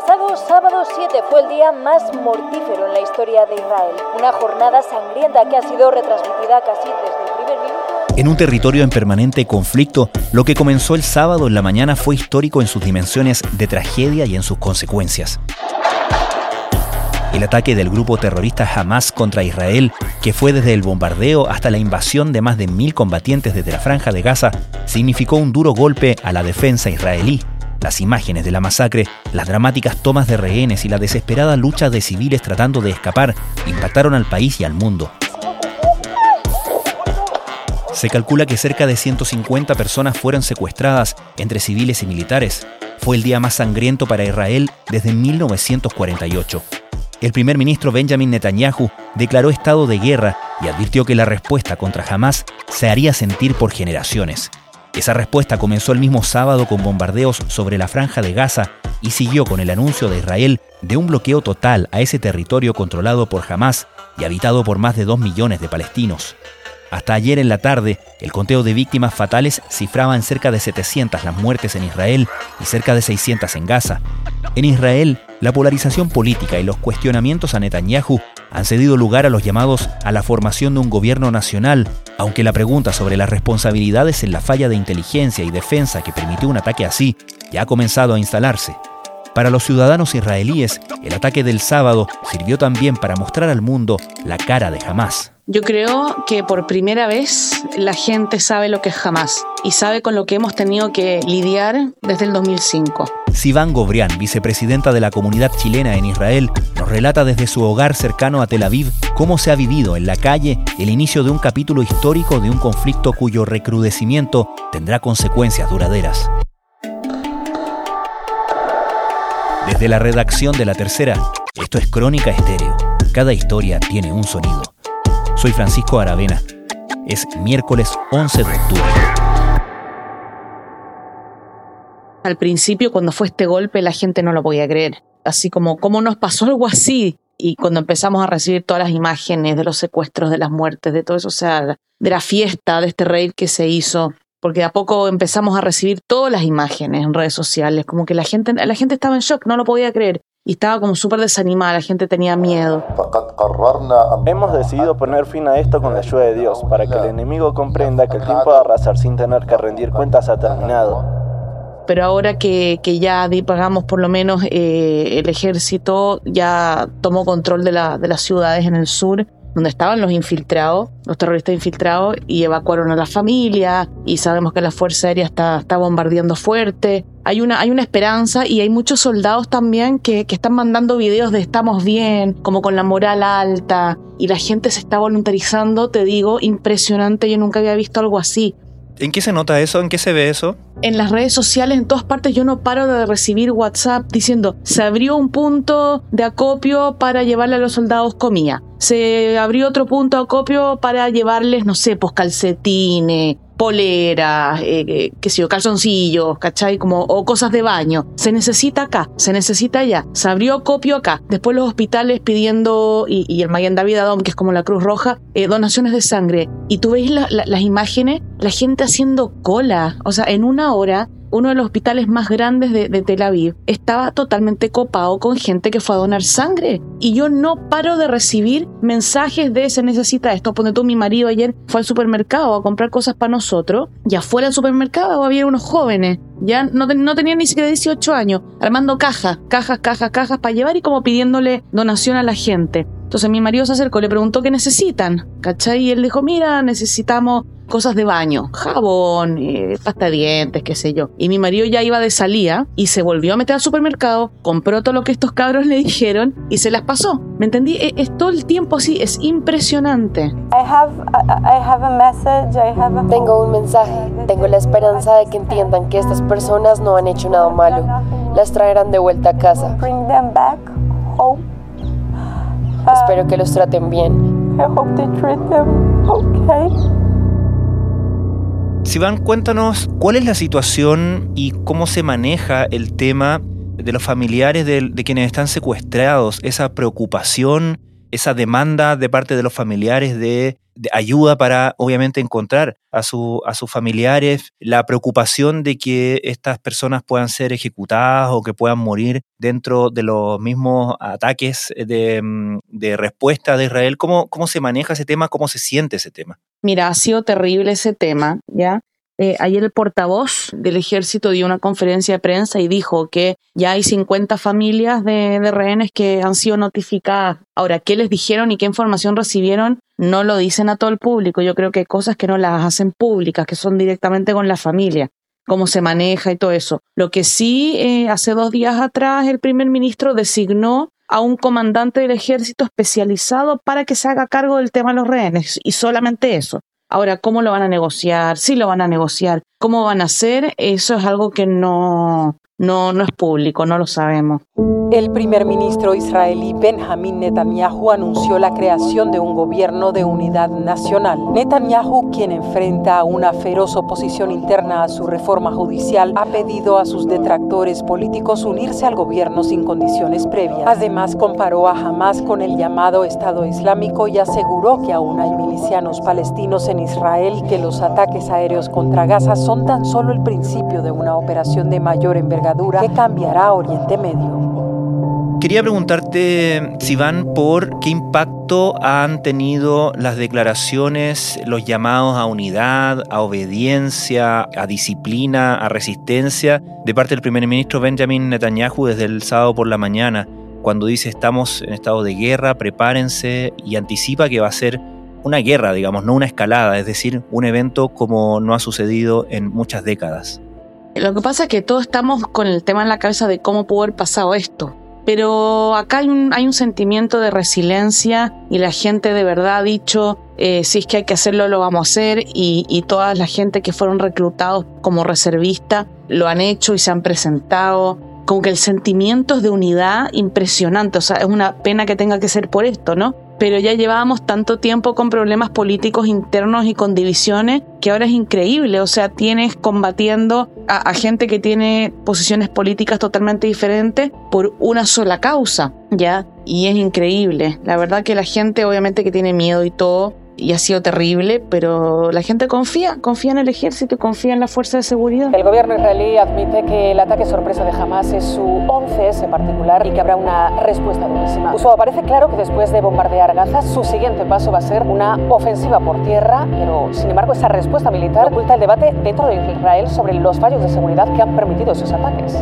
pasado sábado 7 fue el día más mortífero en la historia de Israel. Una jornada sangrienta que ha sido retransmitida casi desde el primer minuto. En un territorio en permanente conflicto, lo que comenzó el sábado en la mañana fue histórico en sus dimensiones de tragedia y en sus consecuencias. El ataque del grupo terrorista Hamas contra Israel, que fue desde el bombardeo hasta la invasión de más de mil combatientes desde la franja de Gaza, significó un duro golpe a la defensa israelí las imágenes de la masacre, las dramáticas tomas de rehenes y la desesperada lucha de civiles tratando de escapar impactaron al país y al mundo. Se calcula que cerca de 150 personas fueron secuestradas entre civiles y militares. Fue el día más sangriento para Israel desde 1948. El primer ministro Benjamin Netanyahu declaró estado de guerra y advirtió que la respuesta contra Hamas se haría sentir por generaciones. Esa respuesta comenzó el mismo sábado con bombardeos sobre la franja de Gaza y siguió con el anuncio de Israel de un bloqueo total a ese territorio controlado por Hamas y habitado por más de 2 millones de palestinos. Hasta ayer en la tarde, el conteo de víctimas fatales cifraba en cerca de 700 las muertes en Israel y cerca de 600 en Gaza. En Israel, la polarización política y los cuestionamientos a Netanyahu han cedido lugar a los llamados a la formación de un gobierno nacional, aunque la pregunta sobre las responsabilidades en la falla de inteligencia y defensa que permitió un ataque así ya ha comenzado a instalarse. Para los ciudadanos israelíes, el ataque del sábado sirvió también para mostrar al mundo la cara de Hamas. Yo creo que por primera vez la gente sabe lo que es Hamas y sabe con lo que hemos tenido que lidiar desde el 2005. Sivan Gobrián, vicepresidenta de la comunidad chilena en Israel, nos relata desde su hogar cercano a Tel Aviv cómo se ha vivido en la calle el inicio de un capítulo histórico de un conflicto cuyo recrudecimiento tendrá consecuencias duraderas. Desde la redacción de La Tercera, esto es Crónica Estéreo. Cada historia tiene un sonido. Soy Francisco Aravena. Es miércoles 11 de octubre. Al principio, cuando fue este golpe, la gente no lo podía creer. Así como, ¿cómo nos pasó algo así? Y cuando empezamos a recibir todas las imágenes de los secuestros, de las muertes, de todo eso, o sea, de la fiesta, de este raid que se hizo, porque a poco empezamos a recibir todas las imágenes en redes sociales, como que la gente, la gente estaba en shock, no lo podía creer. Y estaba como súper desanimada, la gente tenía miedo. Hemos decidido poner fin a esto con la ayuda de Dios, para que el enemigo comprenda que el tiempo de arrasar sin tener que rendir cuentas ha terminado. Pero ahora que, que ya pagamos por lo menos eh, el ejército ya tomó control de, la, de las ciudades en el sur, donde estaban los infiltrados, los terroristas infiltrados, y evacuaron a la familia, y sabemos que la Fuerza Aérea está, está bombardeando fuerte. Hay una, hay una esperanza y hay muchos soldados también que, que están mandando videos de estamos bien, como con la moral alta, y la gente se está voluntarizando, te digo, impresionante, yo nunca había visto algo así. ¿En qué se nota eso? ¿En qué se ve eso? En las redes sociales, en todas partes, yo no paro de recibir WhatsApp diciendo, se abrió un punto de acopio para llevarle a los soldados comida. Se abrió otro punto de acopio para llevarles, no sé, pues calcetines, poleras, eh, eh, qué sé yo, calzoncillos, ¿cachai? Como, o cosas de baño. Se necesita acá, se necesita allá. Se abrió copio acá. Después los hospitales pidiendo, y, el Mayan David Adom, que es como la Cruz Roja, eh, donaciones de sangre. Y tú veis las imágenes, la gente haciendo cola. O sea, en una hora uno de los hospitales más grandes de, Tel Aviv, estaba totalmente copado con gente que fue a donar sangre. Y yo no paro de recibir mensajes de se necesita esto. Pone tú, mi marido ayer fue al supermercado a comprar cosas para nosotros y afuera del supermercado había unos jóvenes, ya no, no tenían ni siquiera 18 años, armando cajas, cajas, cajas, cajas para llevar y como pidiéndole donación a la gente. Entonces mi marido se acercó, le preguntó qué necesitan, ¿cachai? Y él dijo, mira, necesitamos cosas de baño, jabón, eh, pasta de dientes, qué sé yo. Y mi marido ya iba de salida y se volvió a meter al supermercado, compró todo lo que estos cabros le dijeron y se las pasó. ¿Me entendí? Es, es todo el tiempo así, es impresionante. Tengo un mensaje, tengo la esperanza de que entiendan que estas personas no han hecho nada malo. Las traerán de vuelta a casa. Espero que los traten bien. Sivan, cuéntanos cuál es la situación y cómo se maneja el tema de los familiares de, de, quienes están secuestrados, esa preocupación, esa demanda de parte de los familiares de ayuda para obviamente encontrar a, su, a sus familiares, la preocupación de que estas personas puedan ser ejecutadas o que puedan morir dentro de los mismos ataques de, mm, de respuesta de Israel. ¿Cómo, ¿Cómo se maneja ese tema? ¿Cómo se siente ese tema? Mira, ha sido terrible ese tema, ¿ya? Eh, ayer el portavoz del ejército dio una conferencia de prensa y dijo que ya hay 50 familias de, de, rehenes que han sido notificadas. Ahora, ¿qué les dijeron y qué información recibieron? No lo dicen a todo el público. Yo creo que hay cosas que no las hacen públicas, que son directamente con la familia, cómo se maneja y todo eso. Lo que sí, eh, hace dos días atrás, el primer ministro designó a un comandante del ejército especializado para que se haga cargo del tema de los rehenes y solamente eso. Ahora, ¿cómo lo van a negociar? ¿Sí lo van a negociar? ¿Cómo van a hacer? Eso es algo que no, no, no es público, no lo sabemos. El primer ministro israelí Benjamin Netanyahu anunció la creación de un gobierno de unidad nacional. Netanyahu, quien enfrenta una feroz oposición interna a su reforma judicial, ha pedido a sus detractores políticos unirse al gobierno sin condiciones previas. Además, comparó a Hamas con el llamado Estado Islámico y aseguró que aún hay milicianos palestinos en Israel que los ataques aéreos contra Gaza son tan solo el principio de una operación de mayor envergadura que cambiará Oriente Medio. Quería preguntarte, Sivan, por qué impacto han tenido las declaraciones, los llamados a unidad, a obediencia, a disciplina, a resistencia de parte del primer ministro Benjamin Netanyahu desde el sábado por la mañana, cuando dice estamos en estado de guerra, prepárense y anticipa que va a ser una guerra, digamos, no una escalada, es decir, un evento como no ha sucedido en muchas décadas. Lo que pasa es que todos estamos con el tema en la cabeza de cómo pudo haber pasado esto pero acá hay un, hay un sentimiento de resiliencia y la gente de verdad ha dicho, eh, si es que hay que hacerlo, lo vamos a hacer y, y toda la gente que fueron reclutados como reservistas lo han hecho y se han presentado. Como que el sentimiento es de unidad impresionante, o sea, es una pena que tenga que ser por esto, ¿no? pero ya llevábamos tanto tiempo con problemas políticos internos y con divisiones que ahora es increíble, o sea, tienes combatiendo a, gente que tiene posiciones políticas totalmente diferentes por una sola causa, ¿ya? Y es increíble. La verdad que la gente obviamente que tiene miedo y todo, y ha sido terrible, pero la gente confía, confía en el ejército y confía en la fuerza de seguridad. El gobierno israelí admite que el ataque sorpresa de Hamas es su 11S en particular y que habrá una respuesta durísima. Uso parece claro que después de bombardear Gaza, su siguiente paso va a ser una ofensiva por tierra, pero sin embargo esa respuesta militar oculta el debate dentro de Israel sobre los fallos de seguridad que han permitido esos ataques.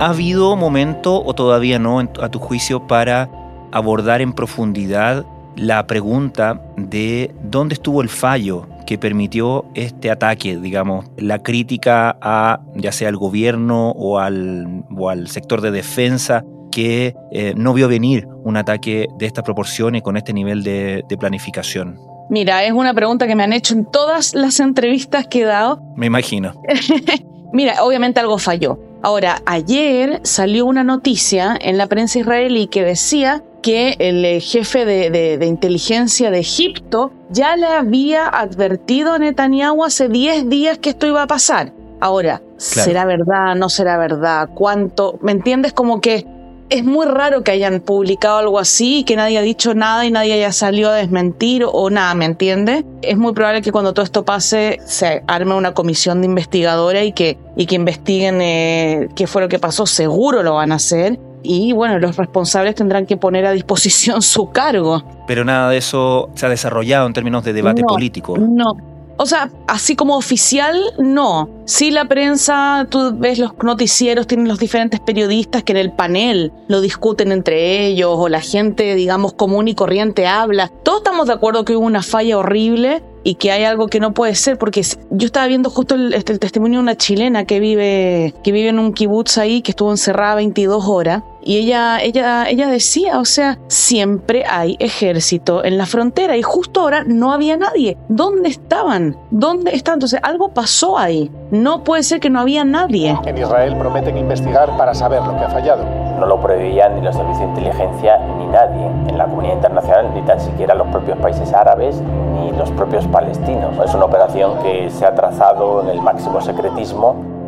¿Ha habido momento o todavía no, a tu juicio, para abordar en profundidad la pregunta de dónde estuvo el fallo que permitió este ataque, digamos, la crítica a ya sea al gobierno o al, o al sector de defensa que eh, no vio venir un ataque de estas proporciones con este nivel de, de planificación. Mira, es una pregunta que me han hecho en todas las entrevistas que he dado. Me imagino. Mira, obviamente algo falló. Ahora, ayer salió una noticia en la prensa israelí que decía que el eh, jefe de, inteligencia de Egipto ya le había advertido a Netanyahu hace 10 días que esto iba a pasar. Ahora, ¿será verdad? ¿No será verdad? ¿Cuánto? ¿Me entiendes? Como que es muy raro que hayan publicado algo así y que nadie ha dicho nada y nadie haya salido a desmentir o nada, ¿me entiendes? Es muy probable que cuando todo esto pase se arme una comisión de investigadora y que, y que investiguen eh, qué fue lo que pasó. Seguro lo van a hacer y bueno, los responsables tendrán que poner a disposición su cargo. Pero nada de eso se ha desarrollado en términos de debate político. No. O sea, así como oficial, no. Sí, la prensa, tú ves los noticieros, tienen los diferentes periodistas que en el panel lo discuten entre ellos, o la gente, digamos, común y corriente habla. Todos estamos de acuerdo que hubo una falla horrible y que hay algo que no puede ser, porque yo estaba viendo justo el, este, el, testimonio de una chilena que vive, que vive en un kibutz ahí, que estuvo encerrada 22 horas, y ella, ella, ella decía, o sea, siempre hay ejército en la frontera, y justo ahora no había nadie. ¿Dónde estaban? ¿Dónde están? Entonces, algo pasó ahí. No puede ser que no había nadie. En Israel prometen investigar para saber lo que ha fallado. No lo preveían ni los servicios de inteligencia ni nadie en la comunidad internacional, ni tan siquiera los propios países árabes, ni los propios palestinos. Es una operación que se ha trazado en el máximo secretismo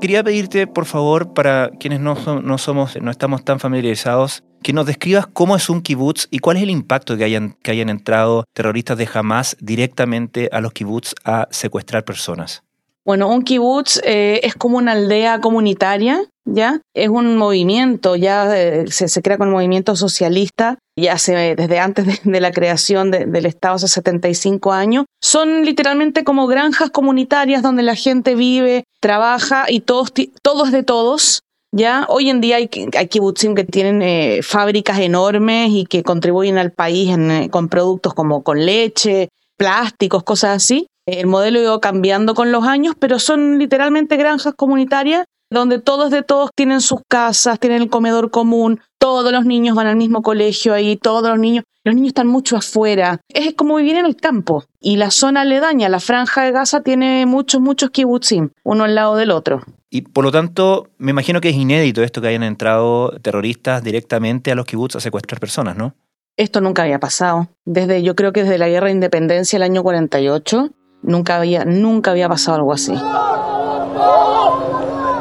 Quería pedirte, por favor, para quienes no, no, somos, no estamos tan familiarizados, que nos describas cómo es un kibutz y cuál es el impacto que hayan, que hayan entrado terroristas de Hamas directamente a los kibutz a secuestrar personas. Bueno, un kibutz eh, es como una aldea comunitaria, ¿ya? Es un movimiento, ya eh, se, crea con el movimiento socialista, ya se, desde antes de, la creación del Estado hace 75 años. Son literalmente como granjas comunitarias donde la gente vive, trabaja y todos, todos de todos, ya hoy en día hay, hay kibutzim que tienen eh, fábricas enormes y que contribuyen al país eh, con productos como con leche, plásticos, cosas así. El modelo ha ido cambiando con los años, pero son literalmente granjas comunitarias donde todos de todos tienen sus casas, tienen el comedor común, todos los niños van al mismo colegio ahí, todos los niños, los niños están mucho afuera. Es como vivir en el campo. Y la zona aledaña, la franja de Gaza, tiene muchos, muchos kibutzim, uno al lado del otro. Y por lo tanto, me imagino que es inédito esto que hayan entrado terroristas directamente a los kibbutz a secuestrar personas, ¿no? Esto nunca había pasado. Desde, yo creo que desde la guerra de independencia, el año 48, nunca había, nunca había pasado algo así.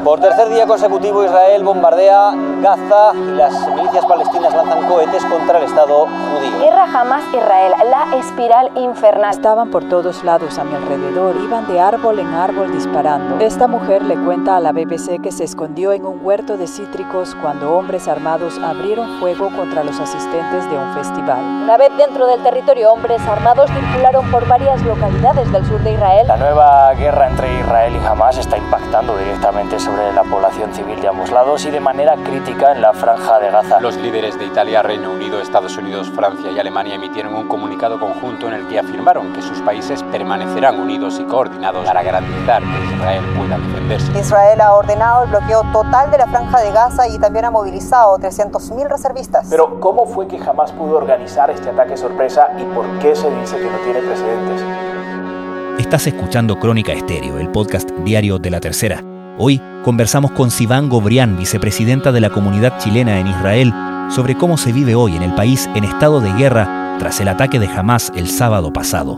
Por tercer día consecutivo, Israel bombardea Gaza y las milicias palestinas lanzan cohetes contra el Estado judío. Guerra jamás Israel, la espiral infernal. Estaban por todos lados a mi alrededor, iban de árbol en árbol disparando. Esta mujer le cuenta a la BBC que se escondió en un huerto de cítricos cuando hombres armados abrieron fuego contra los asistentes de un festival. Una vez dentro del territorio, hombres armados circularon por varias localidades del sur de Israel. La nueva guerra entre Israel Hamas está impactando directamente sobre la población civil de ambos lados y de manera crítica en la franja de Gaza. Los líderes de Italia, Reino Unido, Estados Unidos, Francia y Alemania emitieron un comunicado conjunto en el que afirmaron que sus países permanecerán unidos y coordinados para garantizar que Israel pueda defenderse. Israel ha ordenado el bloqueo total de la franja de Gaza y también ha movilizado 300.000 reservistas. Pero ¿cómo fue que jamás pudo organizar este ataque sorpresa y por qué se dice que no tiene precedentes? Estás escuchando Crónica Estéreo, el podcast diario de la tercera. Hoy conversamos con Sivan Gobrián, vicepresidenta de la comunidad chilena en Israel, sobre cómo se vive hoy en el país en estado de guerra tras el ataque de Hamas el sábado pasado.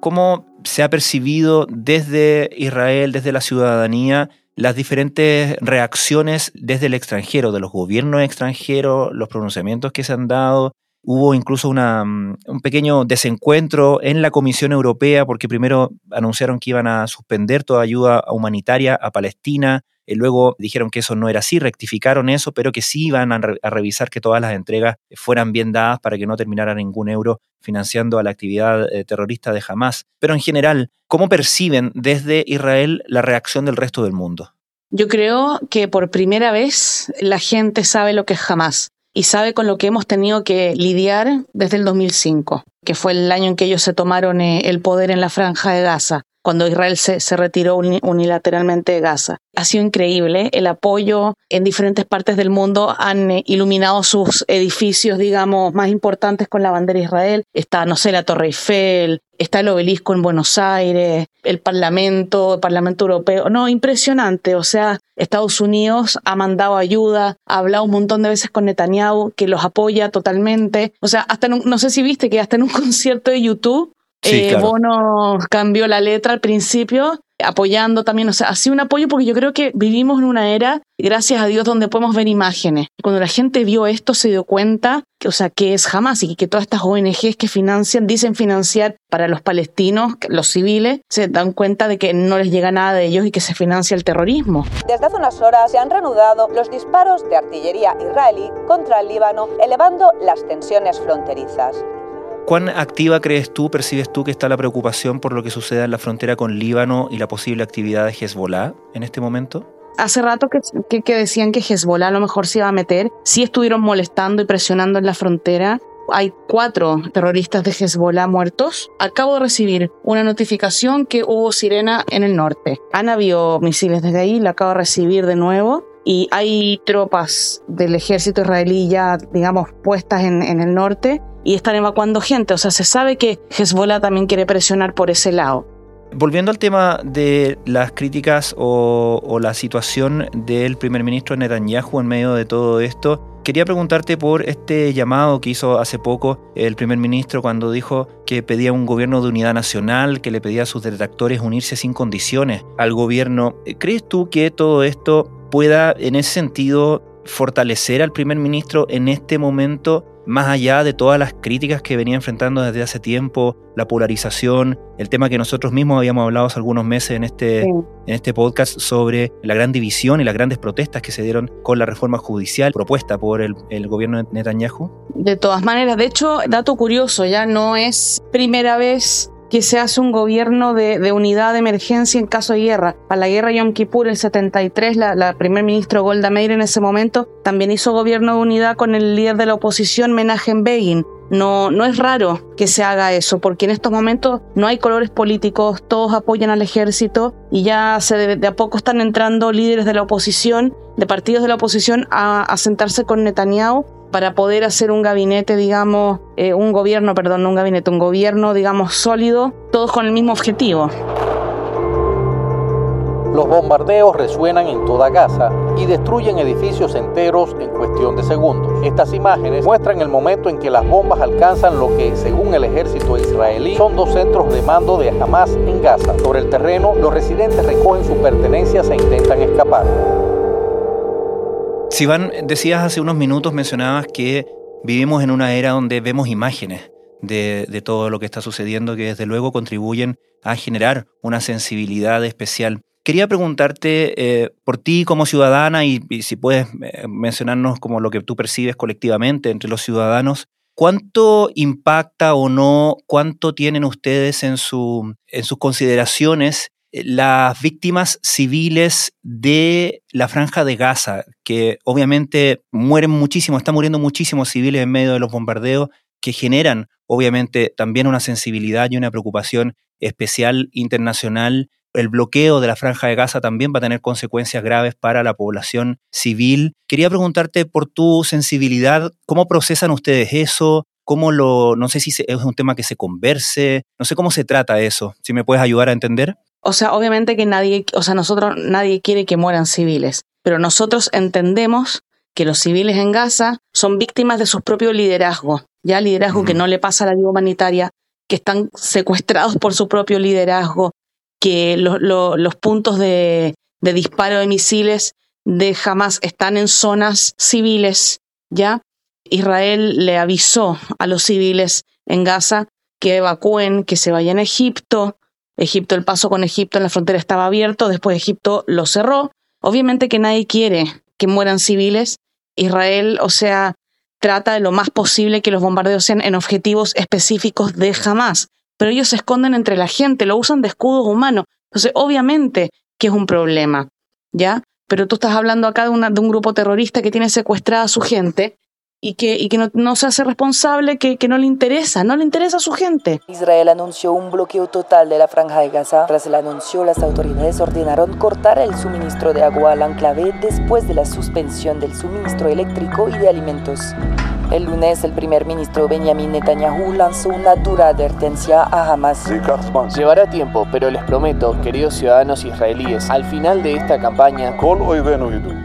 ¿Cómo se ha percibido desde Israel, desde la ciudadanía, las diferentes reacciones desde el extranjero, de los gobiernos extranjeros, los pronunciamientos que se han dado, Hubo incluso mm, un pequeño desencuentro en la Comisión Europea porque primero anunciaron que iban a suspender toda ayuda humanitaria a Palestina, y eh, luego dijeron que eso no era así, rectificaron eso, pero que sí iban a, revisar que todas las entregas fueran bien dadas para que no terminara ningún euro financiando a la actividad eh, terrorista de Hamas. Pero en general, ¿cómo perciben desde Israel la reacción del resto del mundo? Yo creo que por primera vez la gente sabe lo que es Hamas y sabe con lo que hemos tenido que lidiar desde el 2005, que fue el año en que ellos se tomaron eh, el poder en la franja de Gaza cuando Israel se, retiró unilateralmente de Gaza. Ha sido increíble el apoyo en diferentes partes del mundo. Han eh, iluminado sus edificios, digamos, más importantes con la bandera de Israel. Está, no sé, la Torre Eiffel, está el obelisco en Buenos Aires, el Parlamento, el Parlamento Europeo. No, impresionante. O sea, Estados Unidos ha mandado ayuda, ha hablado un montón de veces con Netanyahu, que los apoya totalmente. O sea, hasta no sé si viste que hasta en un concierto de YouTube eh, Bono cambió la letra al principio, apoyando también, o sea, así un apoyo porque yo creo que vivimos en una era, gracias a Dios, donde podemos ver imágenes. Cuando la gente vio esto se dio cuenta, que, o sea, que es jamás y que todas estas ONGs que financian, dicen financiar para los palestinos, los civiles, se dan cuenta de que no les llega nada de ellos y que se financia el terrorismo. Desde hace unas horas se han reanudado los disparos de artillería israelí contra el Líbano, elevando las tensiones fronterizas. ¿Cuán activa crees tú, percibes tú que está la preocupación por lo que suceda en la frontera con Líbano y la posible actividad de Hezbollah en este momento? Hace rato que, decían que Hezbollah a lo mejor se iba a meter. Sí estuvieron molestando y presionando en la frontera. Hay cuatro terroristas de Hezbollah muertos. Acabo de recibir una notificación que hubo sirena en el norte. Han habido misiles desde ahí, la acabo de recibir de nuevo. Y hay tropas del ejército israelí ya, digamos, puestas en, en el norte y están evacuando gente. O sea, se sabe que Hezbollah también quiere presionar por ese lado. Volviendo al tema de las críticas o, la situación del primer ministro Netanyahu en medio de todo esto, quería preguntarte por este llamado que hizo hace poco el primer ministro cuando dijo que pedía un gobierno de unidad nacional, que le pedía a sus detractores unirse sin condiciones al gobierno. ¿Crees tú que todo esto pueda en ese sentido fortalecer al primer ministro en este momento, más allá de todas las críticas que venía enfrentando desde hace tiempo, la polarización, el tema que nosotros mismos habíamos hablado hace algunos meses en este, en este podcast sobre la gran división y las grandes protestas que se dieron con la reforma judicial propuesta por el, el gobierno de Netanyahu? De todas maneras, de hecho, dato curioso, ya no es primera vez que se hace un gobierno de, unidad de emergencia en caso de guerra. Para la guerra Yom Kippur, el 73, la, la primer ministro Golda Meir en ese momento también hizo gobierno de unidad con el líder de la oposición, Menachem Begin. No, no es raro que se haga eso, porque en estos momentos no hay colores políticos, todos apoyan al ejército y ya se de, a poco están entrando líderes de la oposición, de partidos de la oposición, a, a sentarse con Netanyahu para poder hacer un gabinete, digamos, eh, un gobierno, perdón, no un gabinete, un gobierno, digamos, sólido, todos con el mismo objetivo. Los bombardeos resuenan en toda Gaza y destruyen edificios enteros en cuestión de segundos. Estas imágenes muestran el momento en que las bombas alcanzan lo que, según el ejército israelí, son dos centros de mando de Hamas en Gaza. Sobre el terreno, los residentes recogen sus pertenencias e intentan escapar. Sivan, decías hace unos minutos, mencionabas que vivimos en una era donde vemos imágenes de, todo lo que está sucediendo que desde luego contribuyen a generar una sensibilidad especial. Quería preguntarte eh, por ti como ciudadana y, si puedes eh, mencionarnos como lo que tú percibes colectivamente entre los ciudadanos, ¿cuánto impacta o no, cuánto tienen ustedes en, su, en sus consideraciones las víctimas civiles de la franja de Gaza, que obviamente mueren muchísimo, están muriendo muchísimos civiles en medio de los bombardeos, que generan obviamente también una sensibilidad y una preocupación especial internacional. El bloqueo de la franja de Gaza también va a tener consecuencias graves para la población civil. Quería preguntarte por tu sensibilidad, ¿cómo procesan ustedes eso? ¿Cómo lo, no sé si es un tema que se converse, no sé cómo se trata eso, si me puedes ayudar a entender? O sea, obviamente que nadie, o sea, nosotros nadie quiere que mueran civiles, pero nosotros entendemos que los civiles en Gaza son víctimas de su propio liderazgo, ya liderazgo que no le pasa a la ayuda humanitaria, que están secuestrados por su propio liderazgo, que los puntos de, de disparo de misiles de Hamas están en zonas civiles, ¿ya? Israel le avisó a los civiles en Gaza que evacúen, que se vayan a Egipto, Egipto, el paso con Egipto en la frontera estaba abierto, después Egipto lo cerró. Obviamente que nadie quiere que mueran civiles. Israel, o sea, trata de lo más posible que los bombardeos sean en objetivos específicos de Hamas, pero ellos se esconden entre la gente, lo usan de escudos humanos. Entonces, obviamente que es un problema, ¿ya? Pero tú estás hablando acá de, de un grupo terrorista que tiene secuestrada a su gente y que, y que no, se hace responsable, que, que no le interesa, no le interesa a su gente. Israel anunció un bloqueo total de la franja de Gaza. Tras el anuncio, las autoridades ordenaron cortar el suministro de agua al enclave después de la suspensión del suministro eléctrico y de alimentos. El lunes, el primer ministro Benjamin Netanyahu lanzó una dura advertencia a Hamas. Llevará tiempo, pero les prometo, queridos ciudadanos israelíes, al final de esta campaña,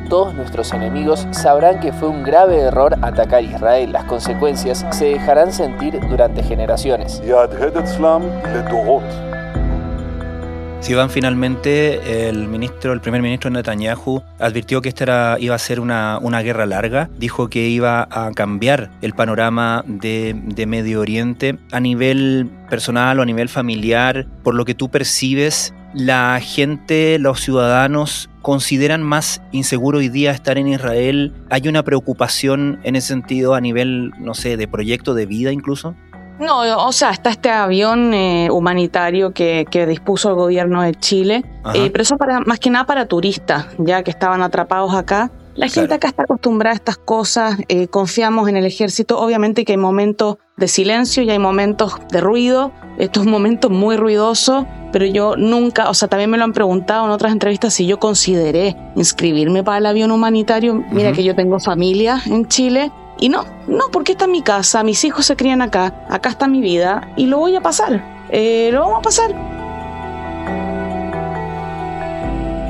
todos nuestros enemigos sabrán que fue un grave error atacar a Israel. Las consecuencias se dejarán sentir durante generaciones. Si van finalmente, el ministro, el primer ministro Netanyahu advirtió que esta iba a ser una, una, guerra larga, dijo que iba a cambiar el panorama de, de, Medio Oriente a nivel personal o a nivel familiar, por lo que tú percibes, la gente, los ciudadanos consideran más inseguro hoy día estar en Israel. ¿Hay una preocupación en ese sentido a nivel, no sé, de proyecto de vida incluso? No, o sea, está este avión eh, humanitario que, que, dispuso el gobierno de Chile, eh, pero eso para, más que nada para turistas, ya que estaban atrapados acá. La gente acá está acostumbrada a estas cosas, eh, confiamos en el ejército, obviamente que hay momentos de silencio y hay momentos de ruido, esto es un momento muy ruidoso, pero yo nunca, o sea, también me lo han preguntado en otras entrevistas si yo consideré inscribirme para el avión humanitario, mira que yo tengo familia en Chile y no, no, porque está en mi casa, mis hijos se crían acá, acá está mi vida y lo voy a pasar. Eh, lo vamos a pasar.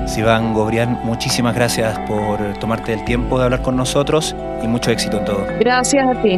Sivan Gobrián, muchísimas gracias por tomarte el tiempo de hablar con nosotros y mucho éxito en todo. Gracias a ti.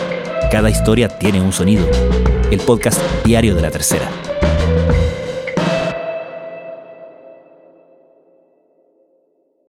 Cada historia tiene un sonido. El podcast diario de la tercera.